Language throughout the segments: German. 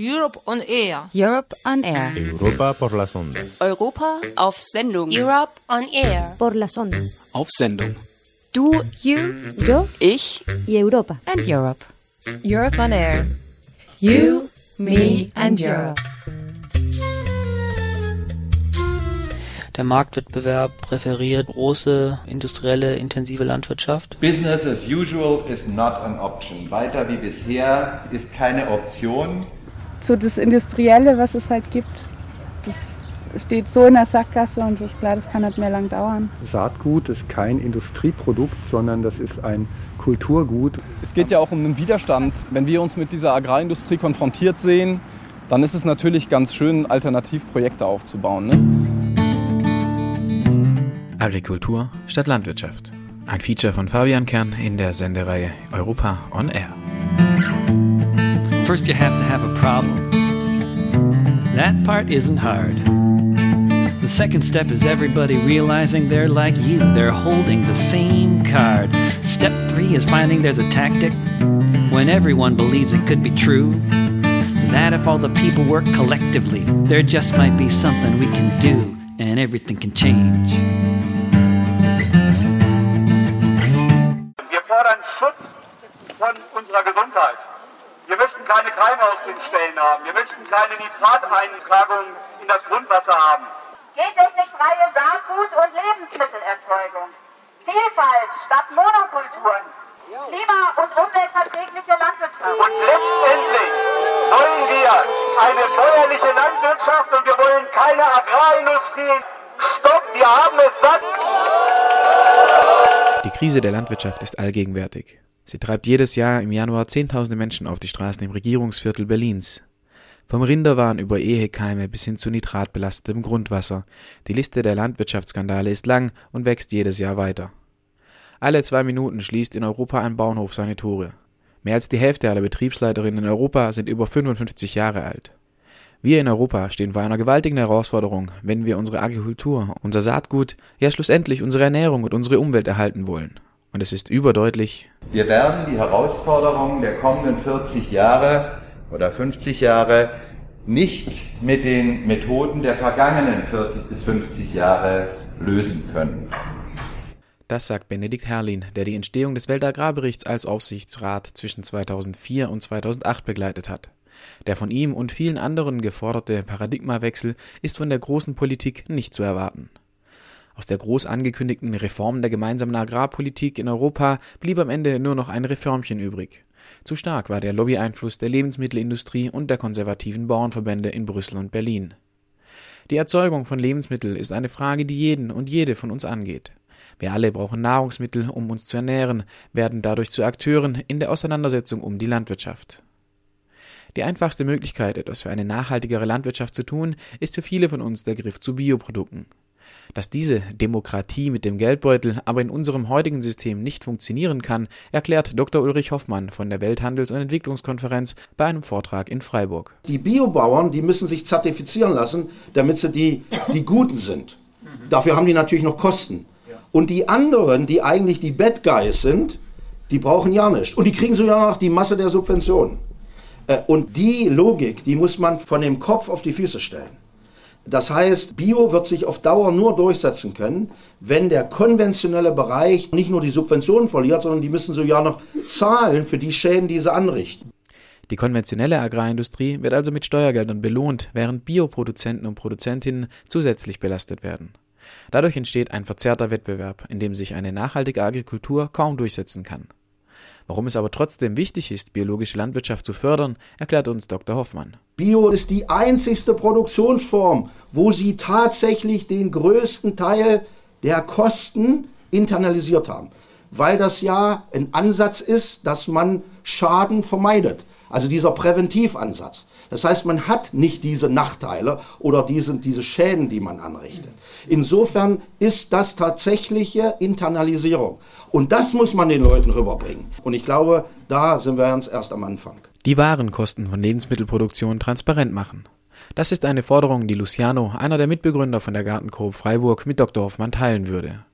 Europe on Air. Europe on Air. Europa por las ondas. Europa auf Sendung. Europe on Air. Por las ondas. Auf Sendung. Du, You, yo ich y Europa. And Europe. Europe on Air. You, me and Europe. Der Marktwettbewerb präferiert große industrielle intensive Landwirtschaft. Business as usual is not an option. Weiter wie bisher ist keine Option. So das Industrielle, was es halt gibt, das steht so in der Sackgasse und es ist klar, das kann nicht mehr lang dauern. Saatgut ist kein Industrieprodukt, sondern das ist ein Kulturgut. Es geht ja auch um den Widerstand. Wenn wir uns mit dieser Agrarindustrie konfrontiert sehen, dann ist es natürlich ganz schön, Alternativprojekte aufzubauen. Ne? Agrikultur statt Landwirtschaft. Ein Feature von Fabian Kern in der Sendereihe Europa on Air. First you have to have a problem. That part isn't hard. The second step is everybody realizing they're like you, they're holding the same card. Step three is finding there's a tactic when everyone believes it could be true. That if all the people work collectively, there just might be something we can do and everything can change. Wir fordern Schutz von unserer Gesundheit. Wir möchten keine Keime aus den Stellen haben. Wir möchten keine Nitrateintragung in das Grundwasser haben. Gentechnikfreie Saatgut- und Lebensmittelerzeugung. Vielfalt statt Monokulturen. Klima- und umweltverträgliche Landwirtschaft. Und letztendlich wollen wir eine bäuerliche Landwirtschaft und wir wollen keine Agrarindustrie. Stopp, wir haben es satt. Die Krise der Landwirtschaft ist allgegenwärtig. Sie treibt jedes Jahr im Januar Zehntausende Menschen auf die Straßen im Regierungsviertel Berlins. Vom Rinderwahn über Ehekeime bis hin zu nitratbelastetem Grundwasser. Die Liste der Landwirtschaftsskandale ist lang und wächst jedes Jahr weiter. Alle zwei Minuten schließt in Europa ein Bauernhof seine Tore. Mehr als die Hälfte aller Betriebsleiterinnen in Europa sind über 55 Jahre alt. Wir in Europa stehen vor einer gewaltigen Herausforderung, wenn wir unsere Agrikultur, unser Saatgut, ja schlussendlich unsere Ernährung und unsere Umwelt erhalten wollen. Und es ist überdeutlich. Wir werden die Herausforderungen der kommenden 40 Jahre oder 50 Jahre nicht mit den Methoden der vergangenen 40 bis 50 Jahre lösen können. Das sagt Benedikt Herrlin, der die Entstehung des Weltagrarberichts als Aufsichtsrat zwischen 2004 und 2008 begleitet hat. Der von ihm und vielen anderen geforderte Paradigmawechsel ist von der großen Politik nicht zu erwarten. Aus der groß angekündigten Reform der gemeinsamen Agrarpolitik in Europa blieb am Ende nur noch ein Reformchen übrig. Zu stark war der Lobbyeinfluss der Lebensmittelindustrie und der konservativen Bauernverbände in Brüssel und Berlin. Die Erzeugung von Lebensmitteln ist eine Frage, die jeden und jede von uns angeht. Wir alle brauchen Nahrungsmittel, um uns zu ernähren, werden dadurch zu Akteuren in der Auseinandersetzung um die Landwirtschaft. Die einfachste Möglichkeit, etwas für eine nachhaltigere Landwirtschaft zu tun, ist für viele von uns der Griff zu Bioprodukten. Dass diese Demokratie mit dem Geldbeutel aber in unserem heutigen System nicht funktionieren kann, erklärt Dr. Ulrich Hoffmann von der Welthandels- und Entwicklungskonferenz bei einem Vortrag in Freiburg. Die Biobauern, die müssen sich zertifizieren lassen, damit sie die, die Guten sind. Dafür haben die natürlich noch Kosten. Und die anderen, die eigentlich die Bad Guys sind, die brauchen ja nichts. Und die kriegen sogar noch die Masse der Subventionen. Und die Logik, die muss man von dem Kopf auf die Füße stellen. Das heißt, Bio wird sich auf Dauer nur durchsetzen können, wenn der konventionelle Bereich nicht nur die Subventionen verliert, sondern die müssen sogar noch zahlen für die Schäden, die sie anrichten. Die konventionelle Agrarindustrie wird also mit Steuergeldern belohnt, während Bioproduzenten und Produzentinnen zusätzlich belastet werden. Dadurch entsteht ein verzerrter Wettbewerb, in dem sich eine nachhaltige Agrikultur kaum durchsetzen kann. Warum es aber trotzdem wichtig ist, biologische Landwirtschaft zu fördern, erklärt uns Dr. Hoffmann. Bio ist die einzigste Produktionsform, wo sie tatsächlich den größten Teil der Kosten internalisiert haben. Weil das ja ein Ansatz ist, dass man Schaden vermeidet. Also dieser Präventivansatz. Das heißt, man hat nicht diese Nachteile oder diese, diese Schäden, die man anrichtet. Insofern ist das tatsächliche Internalisierung. Und das muss man den Leuten rüberbringen. Und ich glaube, da sind wir uns erst am Anfang. Die Warenkosten von Lebensmittelproduktion transparent machen. Das ist eine Forderung, die Luciano, einer der Mitbegründer von der Gartenkoop Freiburg, mit Dr. Hoffmann teilen würde.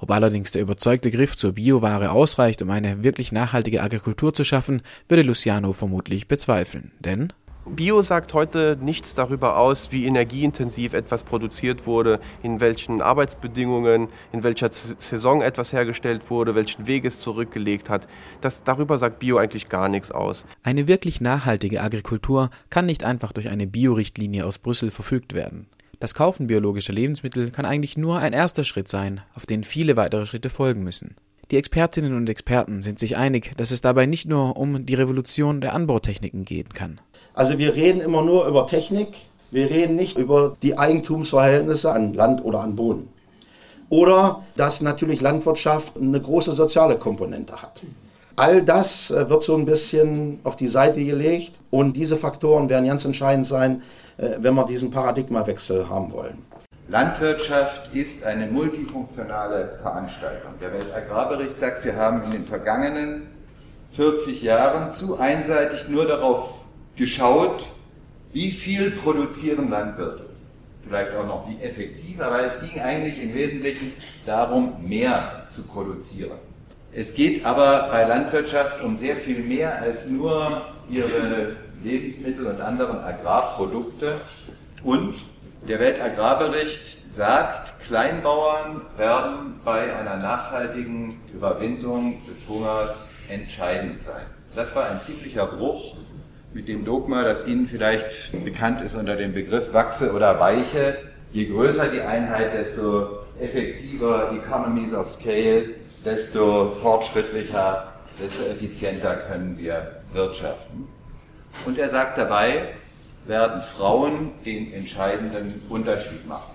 Ob allerdings der überzeugte Griff zur Bioware ausreicht, um eine wirklich nachhaltige Agrikultur zu schaffen, würde Luciano vermutlich bezweifeln. Denn Bio sagt heute nichts darüber aus, wie energieintensiv etwas produziert wurde, in welchen Arbeitsbedingungen, in welcher Saison etwas hergestellt wurde, welchen Weg es zurückgelegt hat. Das, darüber sagt Bio eigentlich gar nichts aus. Eine wirklich nachhaltige Agrikultur kann nicht einfach durch eine Bio-Richtlinie aus Brüssel verfügt werden. Das Kaufen biologischer Lebensmittel kann eigentlich nur ein erster Schritt sein, auf den viele weitere Schritte folgen müssen. Die Expertinnen und Experten sind sich einig, dass es dabei nicht nur um die Revolution der Anbautechniken gehen kann. Also wir reden immer nur über Technik, wir reden nicht über die Eigentumsverhältnisse an Land oder an Boden. Oder dass natürlich Landwirtschaft eine große soziale Komponente hat. All das äh, wird so ein bisschen auf die Seite gelegt und diese Faktoren werden ganz entscheidend sein, äh, wenn wir diesen Paradigmawechsel haben wollen. Landwirtschaft ist eine multifunktionale Veranstaltung. Der Weltagrarbericht sagt, wir haben in den vergangenen 40 Jahren zu einseitig nur darauf geschaut, wie viel produzieren Landwirte. Vielleicht auch noch wie effektiv, aber es ging eigentlich im Wesentlichen darum, mehr zu produzieren. Es geht aber bei Landwirtschaft um sehr viel mehr als nur ihre Lebensmittel und anderen Agrarprodukte und der Weltagrarbericht sagt, Kleinbauern werden bei einer nachhaltigen Überwindung des Hungers entscheidend sein. Das war ein ziemlicher Bruch mit dem Dogma, das Ihnen vielleicht bekannt ist unter dem Begriff Wachse oder Weiche. Je größer die Einheit, desto effektiver Economies of Scale, desto fortschrittlicher, desto effizienter können wir wirtschaften. Und er sagt dabei, werden Frauen den entscheidenden Unterschied machen.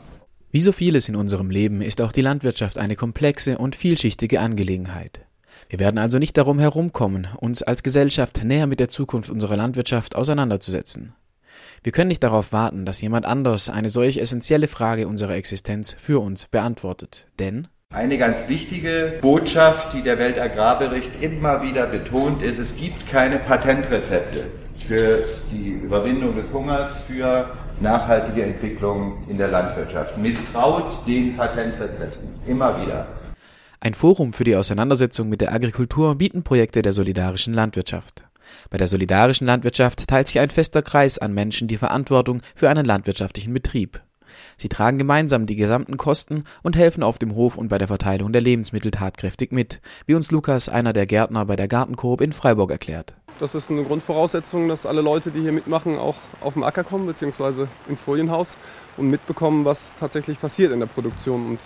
Wie so vieles in unserem Leben ist auch die Landwirtschaft eine komplexe und vielschichtige Angelegenheit. Wir werden also nicht darum herumkommen, uns als Gesellschaft näher mit der Zukunft unserer Landwirtschaft auseinanderzusetzen. Wir können nicht darauf warten, dass jemand anders eine solch essentielle Frage unserer Existenz für uns beantwortet, denn eine ganz wichtige Botschaft, die der Weltagrarbericht immer wieder betont, ist, es gibt keine Patentrezepte für die Überwindung des Hungers, für nachhaltige Entwicklung in der Landwirtschaft. Misstraut den Patentrezepten immer wieder. Ein Forum für die Auseinandersetzung mit der Agrikultur bieten Projekte der solidarischen Landwirtschaft. Bei der solidarischen Landwirtschaft teilt sich ein fester Kreis an Menschen die Verantwortung für einen landwirtschaftlichen Betrieb. Sie tragen gemeinsam die gesamten Kosten und helfen auf dem Hof und bei der Verteilung der Lebensmittel tatkräftig mit, wie uns Lukas, einer der Gärtner bei der Gartenkoop in Freiburg erklärt. Das ist eine Grundvoraussetzung, dass alle Leute, die hier mitmachen, auch auf den Acker kommen bzw. ins Folienhaus und mitbekommen, was tatsächlich passiert in der Produktion und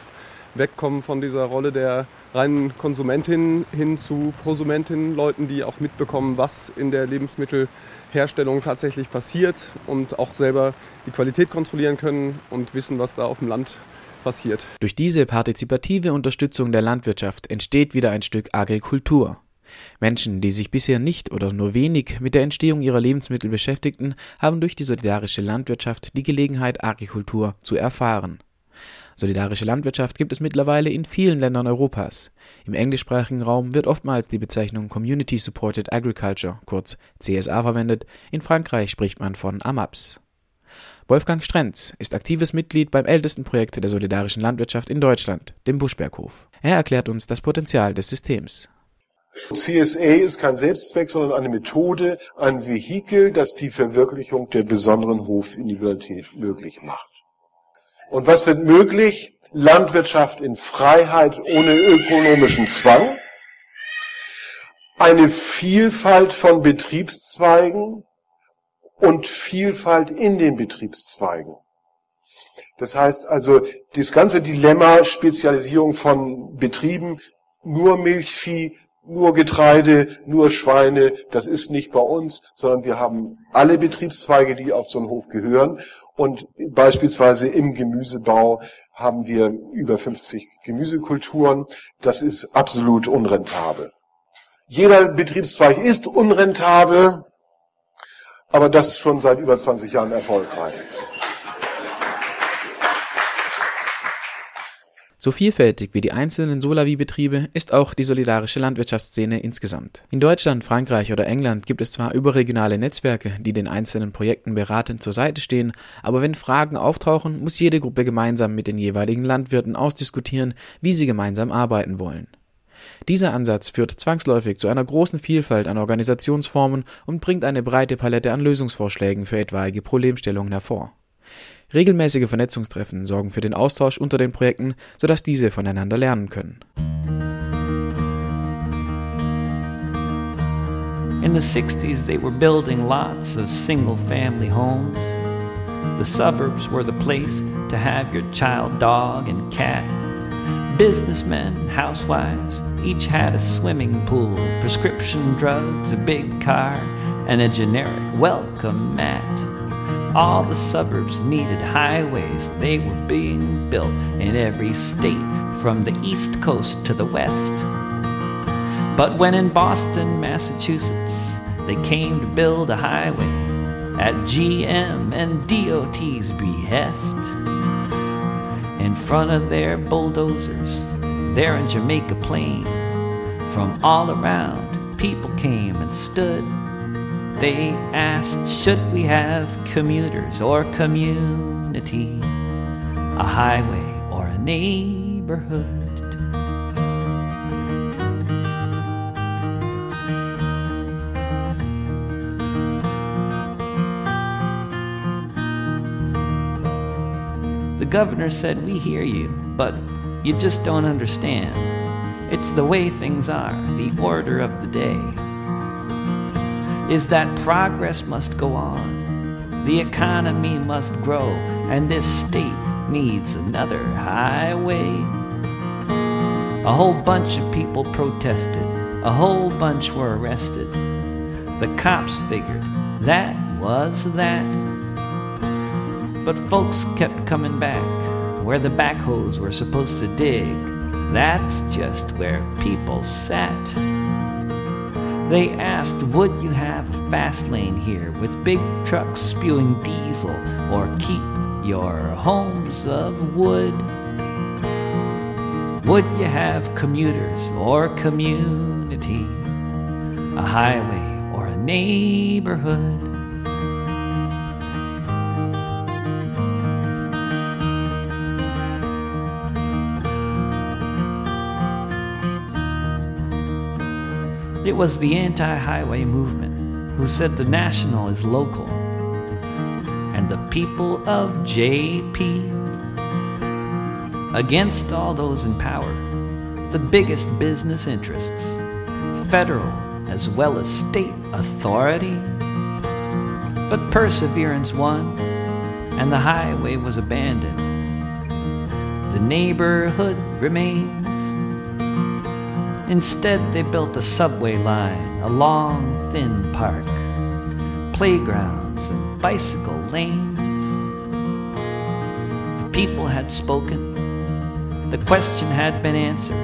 wegkommen von dieser Rolle der reinen Konsumentin hin zu Prosumentin, Leuten, die auch mitbekommen, was in der Lebensmittelherstellung tatsächlich passiert und auch selber die Qualität kontrollieren können und wissen, was da auf dem Land passiert. Durch diese partizipative Unterstützung der Landwirtschaft entsteht wieder ein Stück Agrikultur. Menschen, die sich bisher nicht oder nur wenig mit der Entstehung ihrer Lebensmittel beschäftigten, haben durch die solidarische Landwirtschaft die Gelegenheit, Agrikultur zu erfahren. Solidarische Landwirtschaft gibt es mittlerweile in vielen Ländern Europas. Im englischsprachigen Raum wird oftmals die Bezeichnung Community Supported Agriculture, kurz CSA, verwendet. In Frankreich spricht man von AMAPS. Wolfgang Strenz ist aktives Mitglied beim ältesten Projekt der solidarischen Landwirtschaft in Deutschland, dem Buschberghof. Er erklärt uns das Potenzial des Systems. CSA ist kein Selbstzweck, sondern eine Methode, ein Vehikel, das die Verwirklichung der besonderen Hofindividualität möglich macht. Und was wird möglich? Landwirtschaft in Freiheit ohne ökonomischen Zwang, eine Vielfalt von Betriebszweigen und Vielfalt in den Betriebszweigen. Das heißt also, das ganze Dilemma Spezialisierung von Betrieben, nur Milchvieh, nur Getreide, nur Schweine, das ist nicht bei uns, sondern wir haben alle Betriebszweige, die auf so einen Hof gehören. Und beispielsweise im Gemüsebau haben wir über 50 Gemüsekulturen. Das ist absolut unrentabel. Jeder Betriebszweig ist unrentabel, aber das ist schon seit über 20 Jahren erfolgreich. So vielfältig wie die einzelnen Solavi-Betriebe ist auch die solidarische Landwirtschaftsszene insgesamt. In Deutschland, Frankreich oder England gibt es zwar überregionale Netzwerke, die den einzelnen Projekten beratend zur Seite stehen, aber wenn Fragen auftauchen, muss jede Gruppe gemeinsam mit den jeweiligen Landwirten ausdiskutieren, wie sie gemeinsam arbeiten wollen. Dieser Ansatz führt zwangsläufig zu einer großen Vielfalt an Organisationsformen und bringt eine breite Palette an Lösungsvorschlägen für etwaige Problemstellungen hervor. Regelmäßige Vernetzungstreffen sorgen für den Austausch unter den Projekten, sodass diese voneinander lernen können. In the 60s, they were building lots of single family homes. The suburbs were the place to have your child dog and cat. Businessmen, housewives, each had a swimming pool, prescription drugs, a big car, and a generic welcome mat. All the suburbs needed highways, they were being built in every state from the east coast to the west. But when in Boston, Massachusetts, they came to build a highway at GM and DOT's behest. In front of their bulldozers, there in Jamaica Plain, from all around, people came and stood. They asked, should we have commuters or community, a highway or a neighborhood? The governor said, We hear you, but you just don't understand. It's the way things are, the order of the day. Is that progress must go on, the economy must grow, and this state needs another highway. A whole bunch of people protested, a whole bunch were arrested. The cops figured that was that. But folks kept coming back where the backhoes were supposed to dig. That's just where people sat. They asked, Would you have a fast lane here with big trucks spewing diesel or keep your homes of wood? Would you have commuters or community, a highway or a neighborhood? It was the anti highway movement who said the national is local, and the people of JP against all those in power, the biggest business interests, federal as well as state authority. But perseverance won, and the highway was abandoned. The neighborhood remains. Instead, they built a subway line, a long, thin park, playgrounds, and bicycle lanes. The people had spoken, the question had been answered,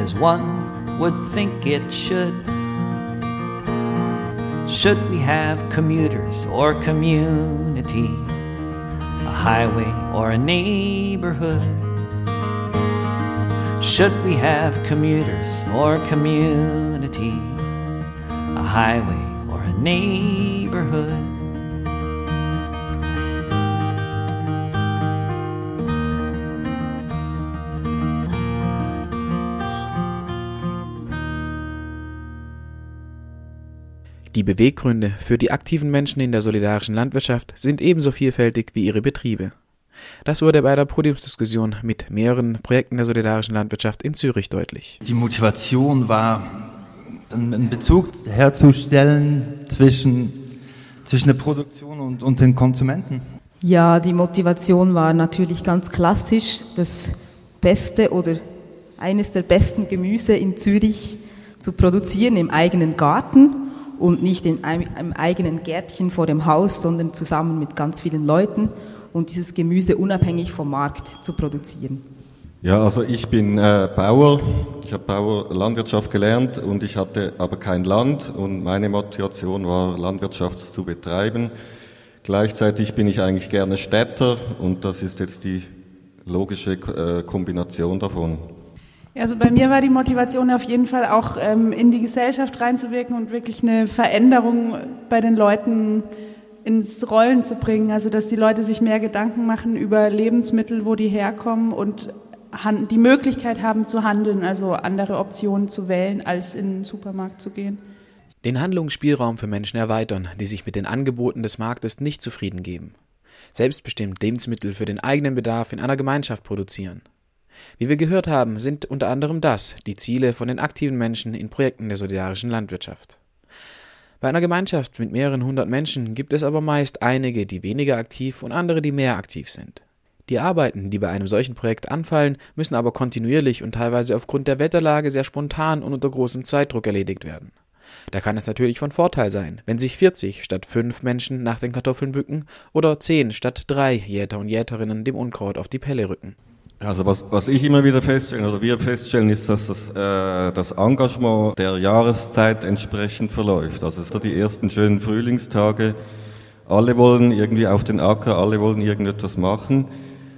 as one would think it should. Should we have commuters or community, a highway or a neighborhood? Should we have commuters or community, a highway or a neighborhood? Die Beweggründe für die aktiven Menschen in der solidarischen Landwirtschaft sind ebenso vielfältig wie ihre Betriebe. Das wurde bei der Podiumsdiskussion mit mehreren Projekten der solidarischen Landwirtschaft in Zürich deutlich. Die Motivation war, einen Bezug herzustellen zwischen, zwischen der Produktion und, und den Konsumenten. Ja, die Motivation war natürlich ganz klassisch, das beste oder eines der besten Gemüse in Zürich zu produzieren im eigenen Garten und nicht in einem, einem eigenen Gärtchen vor dem Haus, sondern zusammen mit ganz vielen Leuten und dieses Gemüse unabhängig vom Markt zu produzieren. Ja, also ich bin äh, Bauer, ich habe Bauer Landwirtschaft gelernt und ich hatte aber kein Land und meine Motivation war Landwirtschaft zu betreiben. Gleichzeitig bin ich eigentlich gerne Städter und das ist jetzt die logische äh, Kombination davon. Also bei mir war die Motivation auf jeden Fall auch ähm, in die Gesellschaft reinzuwirken und wirklich eine Veränderung bei den Leuten ins Rollen zu bringen. Also dass die Leute sich mehr Gedanken machen über Lebensmittel, wo die herkommen und die Möglichkeit haben zu handeln, also andere Optionen zu wählen, als in den Supermarkt zu gehen. Den Handlungsspielraum für Menschen erweitern, die sich mit den Angeboten des Marktes nicht zufrieden geben. Selbstbestimmt Lebensmittel für den eigenen Bedarf in einer Gemeinschaft produzieren. Wie wir gehört haben, sind unter anderem das die Ziele von den aktiven Menschen in Projekten der solidarischen Landwirtschaft. Bei einer Gemeinschaft mit mehreren hundert Menschen gibt es aber meist einige, die weniger aktiv und andere, die mehr aktiv sind. Die Arbeiten, die bei einem solchen Projekt anfallen, müssen aber kontinuierlich und teilweise aufgrund der Wetterlage sehr spontan und unter großem Zeitdruck erledigt werden. Da kann es natürlich von Vorteil sein, wenn sich 40 statt 5 Menschen nach den Kartoffeln bücken oder 10 statt 3 Jäter und Jäterinnen dem Unkraut auf die Pelle rücken. Also was, was ich immer wieder feststelle, oder wir feststellen, ist, dass das, äh, das Engagement der Jahreszeit entsprechend verläuft. Also es sind die ersten schönen Frühlingstage, alle wollen irgendwie auf den Acker, alle wollen irgendetwas machen.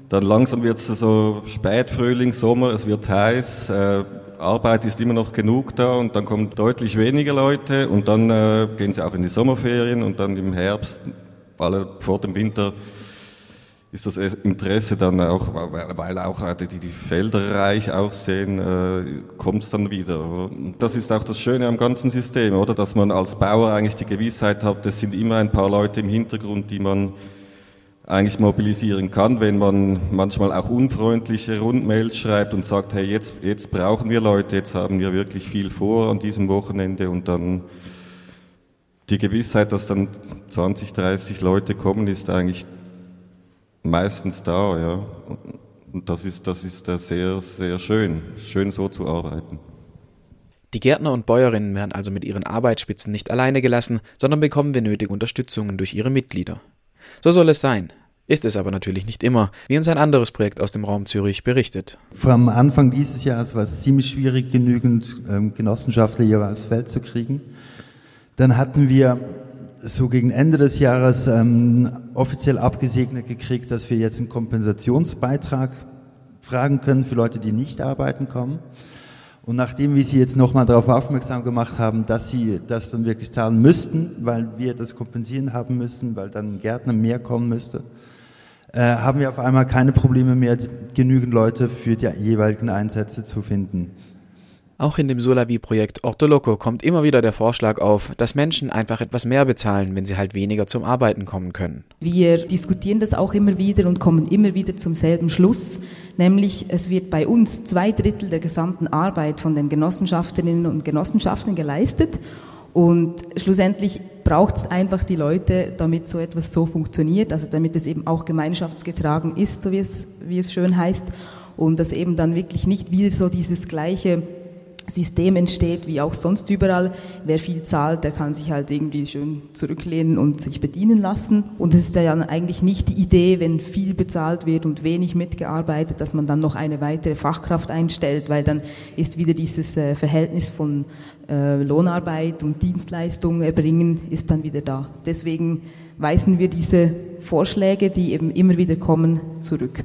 Dann langsam wird es so Spätfrühling, Sommer, es wird heiß, äh, Arbeit ist immer noch genug da und dann kommen deutlich weniger Leute und dann äh, gehen sie auch in die Sommerferien und dann im Herbst, alle vor dem Winter, ist das Interesse dann auch, weil auch die, die Felder reich aussehen, äh, kommt es dann wieder. Und das ist auch das Schöne am ganzen System, oder? Dass man als Bauer eigentlich die Gewissheit hat, es sind immer ein paar Leute im Hintergrund, die man eigentlich mobilisieren kann, wenn man manchmal auch unfreundliche Rundmails schreibt und sagt, hey, jetzt, jetzt brauchen wir Leute, jetzt haben wir wirklich viel vor an diesem Wochenende und dann die Gewissheit, dass dann 20, 30 Leute kommen, ist eigentlich meistens da, ja. Und das ist, das ist sehr, sehr schön. Schön so zu arbeiten. Die Gärtner und Bäuerinnen werden also mit ihren Arbeitsspitzen nicht alleine gelassen, sondern bekommen wir nötige Unterstützungen durch ihre Mitglieder. So soll es sein. Ist es aber natürlich nicht immer, wie uns ein anderes Projekt aus dem Raum Zürich berichtet. Vom Anfang dieses Jahres war es ziemlich schwierig, genügend ähm, Genossenschaftler hier aufs Feld zu kriegen. Dann hatten wir so gegen Ende des Jahres ähm, offiziell abgesegnet gekriegt, dass wir jetzt einen Kompensationsbeitrag fragen können für Leute, die nicht arbeiten kommen. Und nachdem wir sie jetzt nochmal darauf aufmerksam gemacht haben, dass sie das dann wirklich zahlen müssten, weil wir das kompensieren haben müssen, weil dann ein Gärtner mehr kommen müsste, äh, haben wir auf einmal keine Probleme mehr, genügend Leute für die jeweiligen Einsätze zu finden. Auch in dem Solavi-Projekt Ortoloco kommt immer wieder der Vorschlag auf, dass Menschen einfach etwas mehr bezahlen, wenn sie halt weniger zum Arbeiten kommen können. Wir diskutieren das auch immer wieder und kommen immer wieder zum selben Schluss, nämlich es wird bei uns zwei Drittel der gesamten Arbeit von den Genossenschafterinnen und Genossenschaften geleistet und schlussendlich braucht es einfach die Leute, damit so etwas so funktioniert, also damit es eben auch gemeinschaftsgetragen ist, so wie es, wie es schön heißt, und dass eben dann wirklich nicht wieder so dieses gleiche System entsteht, wie auch sonst überall. Wer viel zahlt, der kann sich halt irgendwie schön zurücklehnen und sich bedienen lassen. Und es ist ja eigentlich nicht die Idee, wenn viel bezahlt wird und wenig mitgearbeitet, dass man dann noch eine weitere Fachkraft einstellt, weil dann ist wieder dieses äh, Verhältnis von äh, Lohnarbeit und Dienstleistung erbringen, ist dann wieder da. Deswegen weisen wir diese Vorschläge, die eben immer wieder kommen, zurück.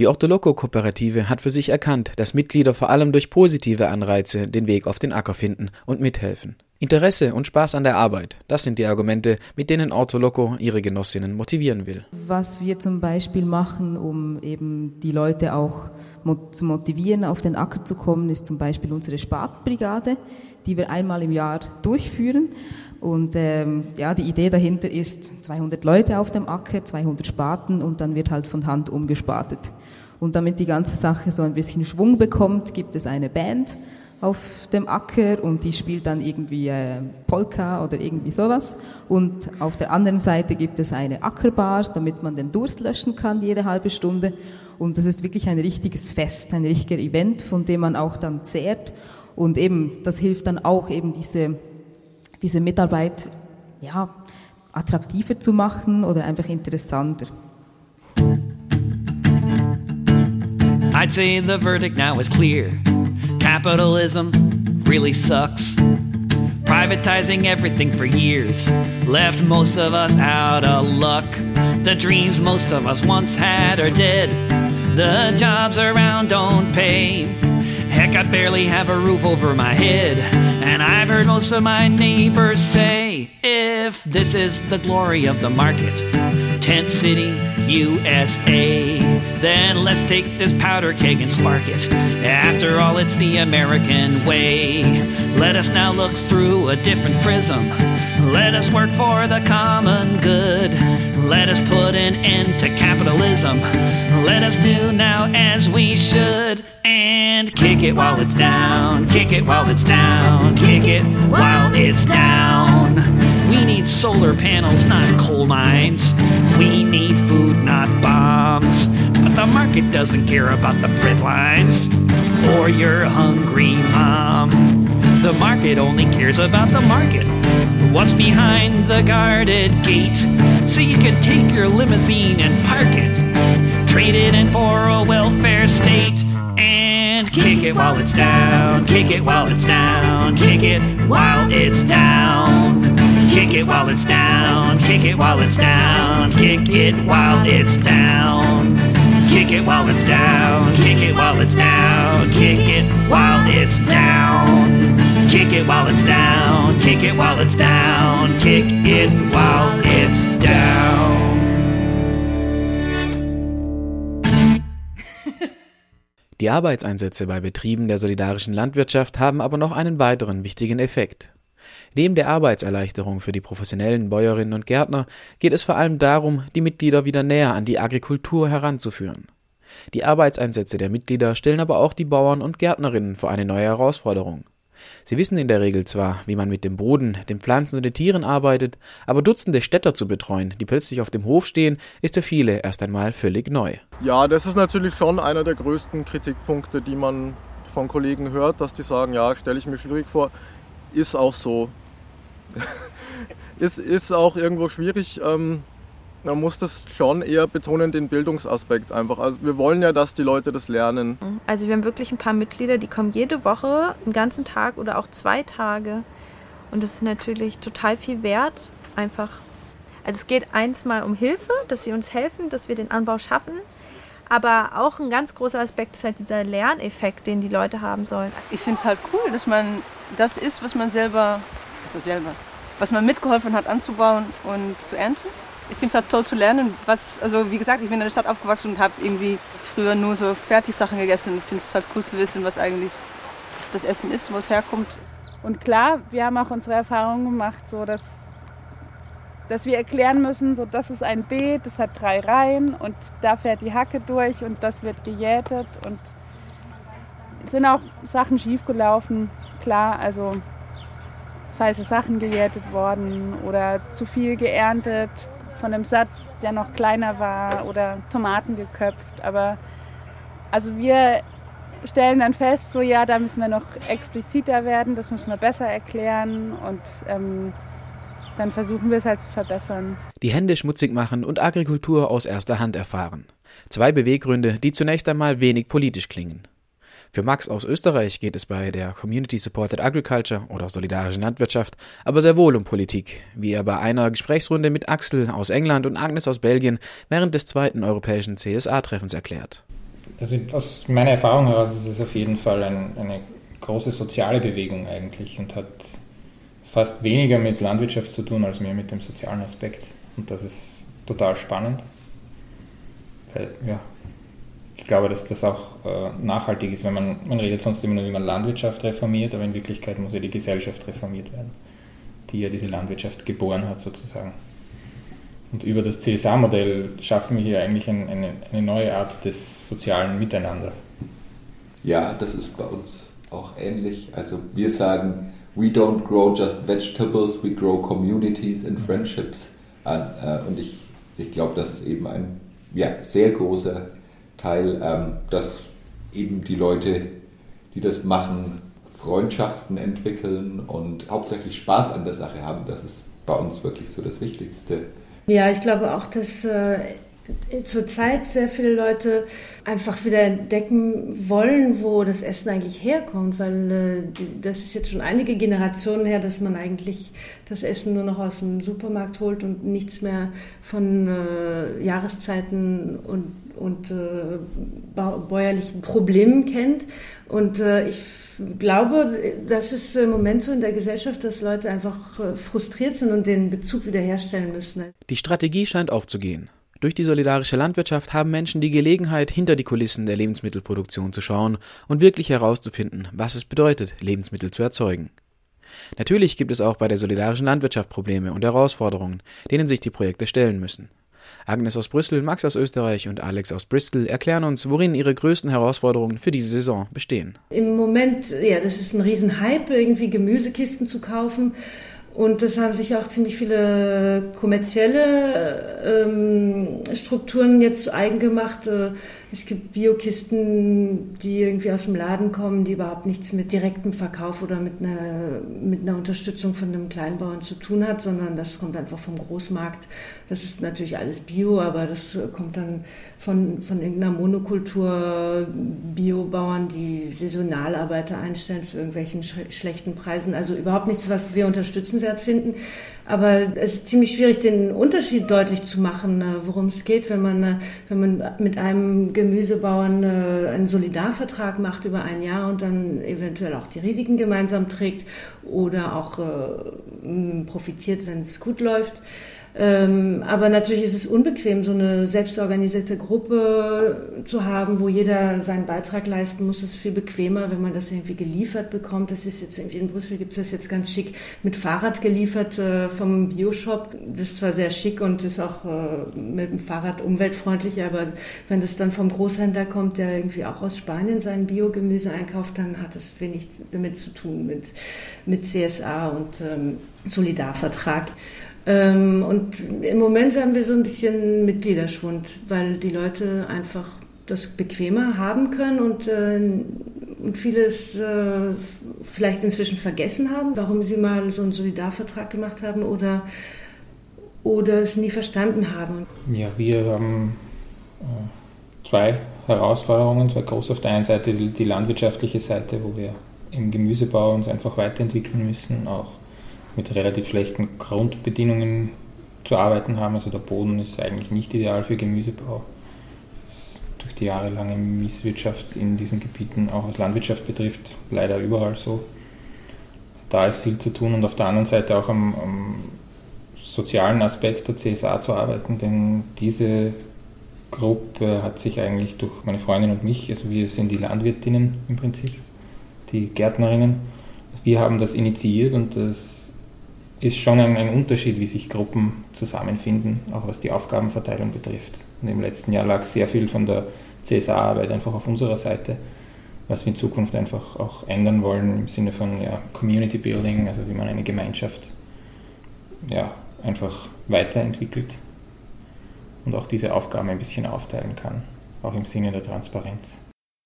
Die Ortoloco-Kooperative hat für sich erkannt, dass Mitglieder vor allem durch positive Anreize den Weg auf den Acker finden und mithelfen. Interesse und Spaß an der Arbeit, das sind die Argumente, mit denen Ortoloco ihre Genossinnen motivieren will. Was wir zum Beispiel machen, um eben die Leute auch zu motivieren, auf den Acker zu kommen, ist zum Beispiel unsere Spatenbrigade, die wir einmal im Jahr durchführen. Und ähm, ja, die Idee dahinter ist 200 Leute auf dem Acker, 200 Spaten und dann wird halt von Hand umgespatet. Und damit die ganze Sache so ein bisschen Schwung bekommt, gibt es eine Band auf dem Acker und die spielt dann irgendwie äh, Polka oder irgendwie sowas. Und auf der anderen Seite gibt es eine Ackerbar, damit man den Durst löschen kann jede halbe Stunde. Und das ist wirklich ein richtiges Fest, ein richtiger Event, von dem man auch dann zehrt. Und eben, das hilft dann auch eben diese diese Mitarbeit ja, attraktiver zu machen oder einfach interessanter. I'd say the verdict now is clear. Capitalism really sucks. Privatizing everything for years left most of us out of luck. The dreams most of us once had are dead. The jobs around don't pay. Heck, I barely have a roof over my head. And I've heard most of my neighbors say, if this is the glory of the market, tent city, USA. Then let's take this powder keg and spark it. After all, it's the American way. Let us now look through a different prism. Let us work for the common good. Let us put an end to capitalism. Let us do now as we should. And kick it while it's down. Kick it while it's down. Kick it while it's down. We need solar panels, not coal mines. We need food, not bombs. But the market doesn't care about the bread lines or your hungry mom. The market only cares about the market. What's behind the guarded gate? So you can take your limousine and park it trade it in for a welfare state. And kick it while it's down, kick it while it's down, kick it while it's down. Kick it while it's down, kick it while it's down, kick it while it's down. Kick it while it's down, kick it while it's down, kick it while it's down. Kick it while it's down, kick it while it's down, kick it while it's down. Die Arbeitseinsätze bei Betrieben der solidarischen Landwirtschaft haben aber noch einen weiteren wichtigen Effekt. Neben der Arbeitserleichterung für die professionellen Bäuerinnen und Gärtner geht es vor allem darum, die Mitglieder wieder näher an die Agrikultur heranzuführen. Die Arbeitseinsätze der Mitglieder stellen aber auch die Bauern und Gärtnerinnen vor eine neue Herausforderung. Sie wissen in der Regel zwar, wie man mit dem Boden, den Pflanzen und den Tieren arbeitet, aber Dutzende Städter zu betreuen, die plötzlich auf dem Hof stehen, ist für viele erst einmal völlig neu. Ja, das ist natürlich schon einer der größten Kritikpunkte, die man von Kollegen hört, dass die sagen, ja, stelle ich mir schwierig vor. Ist auch so. ist, ist auch irgendwo schwierig. Ähm, man muss das schon eher betonen, den Bildungsaspekt einfach. Also wir wollen ja, dass die Leute das lernen. Also wir haben wirklich ein paar Mitglieder, die kommen jede Woche einen ganzen Tag oder auch zwei Tage. Und das ist natürlich total viel wert, einfach. Also es geht eins mal um Hilfe, dass sie uns helfen, dass wir den Anbau schaffen. Aber auch ein ganz großer Aspekt ist halt dieser Lerneffekt, den die Leute haben sollen. Ich finde es halt cool, dass man das isst, was man selber, also selber, was man mitgeholfen hat anzubauen und zu ernten. Ich finde es halt toll zu lernen, was, also wie gesagt, ich bin in der Stadt aufgewachsen und habe irgendwie früher nur so Fertigsachen gegessen. Ich finde es halt cool zu wissen, was eigentlich das Essen ist, wo es herkommt. Und klar, wir haben auch unsere Erfahrungen gemacht, so dass, dass wir erklären müssen, so das ist ein Beet, das hat drei Reihen und da fährt die Hacke durch und das wird gejätet und es sind auch Sachen schiefgelaufen, klar, also falsche Sachen gejätet worden oder zu viel geerntet von einem Satz, der noch kleiner war oder Tomaten geköpft. Aber also wir stellen dann fest, so ja, da müssen wir noch expliziter werden, das müssen wir besser erklären und ähm, dann versuchen wir es halt zu verbessern. Die Hände schmutzig machen und Agrikultur aus erster Hand erfahren. Zwei Beweggründe, die zunächst einmal wenig politisch klingen. Für Max aus Österreich geht es bei der Community Supported Agriculture oder solidarischen Landwirtschaft aber sehr wohl um Politik, wie er bei einer Gesprächsrunde mit Axel aus England und Agnes aus Belgien während des zweiten europäischen CSA-Treffens erklärt. Also aus meiner Erfahrung heraus ist es auf jeden Fall ein, eine große soziale Bewegung eigentlich und hat fast weniger mit Landwirtschaft zu tun als mehr mit dem sozialen Aspekt. Und das ist total spannend. Weil, ja, ich glaube, dass das auch äh, nachhaltig ist, wenn man, man redet sonst immer nur, wie man Landwirtschaft reformiert, aber in Wirklichkeit muss ja die Gesellschaft reformiert werden, die ja diese Landwirtschaft geboren hat sozusagen. Und über das CSA-Modell schaffen wir hier eigentlich ein, eine, eine neue Art des sozialen Miteinander. Ja, das ist bei uns auch ähnlich. Also wir sagen, we don't grow just vegetables, we grow communities and friendships. Äh, und ich, ich glaube, das ist eben ein ja, sehr großer Teil, ähm, dass eben die Leute, die das machen, Freundschaften entwickeln und hauptsächlich Spaß an der Sache haben. Das ist bei uns wirklich so das Wichtigste. Ja, ich glaube auch, dass äh, zurzeit sehr viele Leute einfach wieder entdecken wollen, wo das Essen eigentlich herkommt, weil äh, das ist jetzt schon einige Generationen her, dass man eigentlich das Essen nur noch aus dem Supermarkt holt und nichts mehr von äh, Jahreszeiten und, und äh, bäuerlichen Problemen kennt. Und äh, ich glaube, das ist im Moment so in der Gesellschaft, dass Leute einfach äh, frustriert sind und den Bezug wiederherstellen müssen. Die Strategie scheint aufzugehen. Durch die solidarische Landwirtschaft haben Menschen die Gelegenheit, hinter die Kulissen der Lebensmittelproduktion zu schauen und wirklich herauszufinden, was es bedeutet, Lebensmittel zu erzeugen. Natürlich gibt es auch bei der solidarischen Landwirtschaft Probleme und Herausforderungen, denen sich die Projekte stellen müssen. Agnes aus Brüssel, Max aus Österreich und Alex aus Bristol erklären uns, worin ihre größten Herausforderungen für diese Saison bestehen. Im Moment, ja, das ist ein Riesenhype, irgendwie Gemüsekisten zu kaufen. Und das haben sich auch ziemlich viele kommerzielle ähm, Strukturen jetzt zu eigen gemacht. Äh, es gibt Biokisten, die irgendwie aus dem Laden kommen, die überhaupt nichts mit direktem Verkauf oder mit einer, mit einer Unterstützung von einem Kleinbauern zu tun hat, sondern das kommt einfach vom Großmarkt. Das ist natürlich alles Bio, aber das kommt dann von, von irgendeiner Monokultur, Biobauern, die Saisonalarbeiter einstellen zu irgendwelchen sch schlechten Preisen. Also überhaupt nichts, was wir unterstützenswert finden. Aber es ist ziemlich schwierig, den Unterschied deutlich zu machen, äh, worum es geht, wenn man, äh, wenn man mit einem Gemüsebauern äh, einen Solidarvertrag macht über ein Jahr und dann eventuell auch die Risiken gemeinsam trägt oder auch profitiert, wenn es gut läuft. Ähm, aber natürlich ist es unbequem, so eine selbstorganisierte Gruppe zu haben, wo jeder seinen Beitrag leisten muss. Es ist viel bequemer, wenn man das irgendwie geliefert bekommt. Das ist jetzt irgendwie in Brüssel gibt es das jetzt ganz schick mit Fahrrad geliefert äh, vom Bioshop. Das ist zwar sehr schick und ist auch äh, mit dem Fahrrad umweltfreundlich, aber wenn das dann vom Großhändler kommt, der irgendwie auch aus Spanien sein Biogemüse einkauft, dann hat das wenig damit zu tun mit, mit CSA und ähm, Solidarvertrag. Ähm, und im Moment haben wir so ein bisschen Mitgliederschwund, weil die Leute einfach das bequemer haben können und, äh, und vieles äh, vielleicht inzwischen vergessen haben, warum sie mal so einen Solidarvertrag gemacht haben oder, oder es nie verstanden haben. Ja, wir haben äh, zwei Herausforderungen, zwei große. Auf der einen Seite die landwirtschaftliche Seite, wo wir im Gemüsebau uns einfach weiterentwickeln müssen, auch mit relativ schlechten Grundbedingungen zu arbeiten haben. Also der Boden ist eigentlich nicht ideal für Gemüsebau. durch die jahrelange Misswirtschaft in diesen Gebieten, auch was Landwirtschaft betrifft, leider überall so. Da ist viel zu tun und auf der anderen Seite auch am, am sozialen Aspekt der CSA zu arbeiten, denn diese Gruppe hat sich eigentlich durch meine Freundin und mich, also wir sind die Landwirtinnen im Prinzip, die Gärtnerinnen, wir haben das initiiert und das ist schon ein, ein, Unterschied, wie sich Gruppen zusammenfinden, auch was die Aufgabenverteilung betrifft. Und im letzten Jahr lag sehr viel von der CSA-Arbeit einfach auf unserer Seite, was wir in Zukunft einfach auch ändern wollen im Sinne von ja, Community Building, also wie man eine Gemeinschaft ja, einfach weiterentwickelt und auch diese Aufgaben ein bisschen aufteilen kann, auch im Sinne der Transparenz.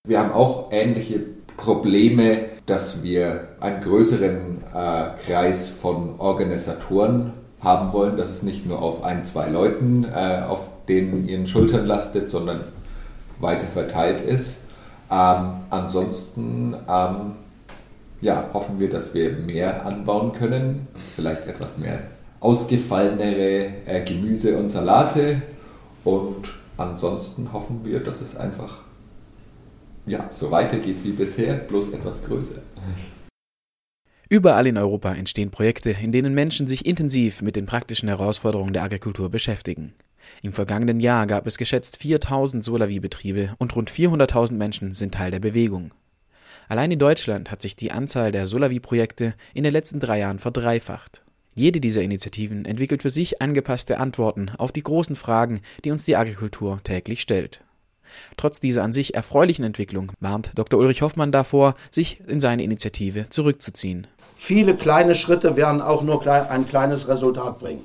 Wir haben auch ähnliche Probleme, dass wir einen größeren äh, Kreis von Organisatoren haben wollen, dass es nicht nur auf ein, zwei Leuten äh, auf denen ihren Schultern lastet, sondern weiter verteilt ist. Ähm, ansonsten ähm, ja, hoffen wir, dass wir mehr anbauen können, vielleicht etwas mehr ausgefallenere äh, Gemüse und Salate und ansonsten hoffen wir, dass es einfach ja, so weitergeht wie bisher, bloß etwas größer. Überall in Europa entstehen Projekte, in denen Menschen sich intensiv mit den praktischen Herausforderungen der Agrikultur beschäftigen. Im vergangenen Jahr gab es geschätzt 4000 Solavi-Betriebe und rund 400.000 Menschen sind Teil der Bewegung. Allein in Deutschland hat sich die Anzahl der Solavi-Projekte in den letzten drei Jahren verdreifacht. Jede dieser Initiativen entwickelt für sich angepasste Antworten auf die großen Fragen, die uns die Agrikultur täglich stellt. Trotz dieser an sich erfreulichen Entwicklung warnt Dr. Ulrich Hoffmann davor, sich in seine Initiative zurückzuziehen. Viele kleine Schritte werden auch nur ein kleines Resultat bringen.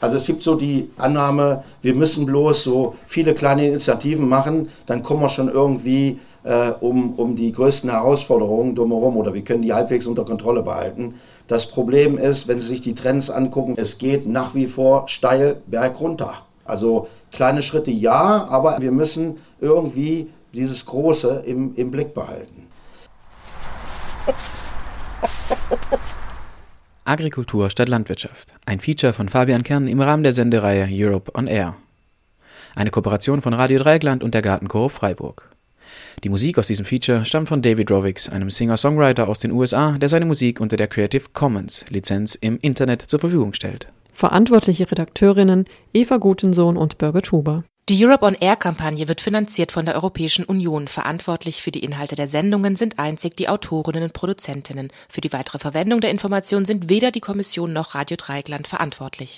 Also es gibt so die Annahme, wir müssen bloß so viele kleine Initiativen machen, dann kommen wir schon irgendwie äh, um, um die größten Herausforderungen drumherum oder wir können die halbwegs unter Kontrolle behalten. Das Problem ist, wenn Sie sich die Trends angucken, es geht nach wie vor steil bergunter. Also kleine Schritte ja, aber wir müssen irgendwie dieses Große im, im Blick behalten. Agrikultur statt Landwirtschaft. Ein Feature von Fabian Kern im Rahmen der Sendereihe Europe on Air. Eine Kooperation von Radio Dreieckland und der Gartenkoop Freiburg. Die Musik aus diesem Feature stammt von David Rovix, einem Singer-Songwriter aus den USA, der seine Musik unter der Creative Commons Lizenz im Internet zur Verfügung stellt. Verantwortliche Redakteurinnen Eva Gutensohn und Birgit Huber. Die Europe on Air Kampagne wird finanziert von der Europäischen Union. Verantwortlich für die Inhalte der Sendungen sind einzig die Autorinnen und Produzentinnen. Für die weitere Verwendung der Informationen sind weder die Kommission noch Radio Dreieckland verantwortlich.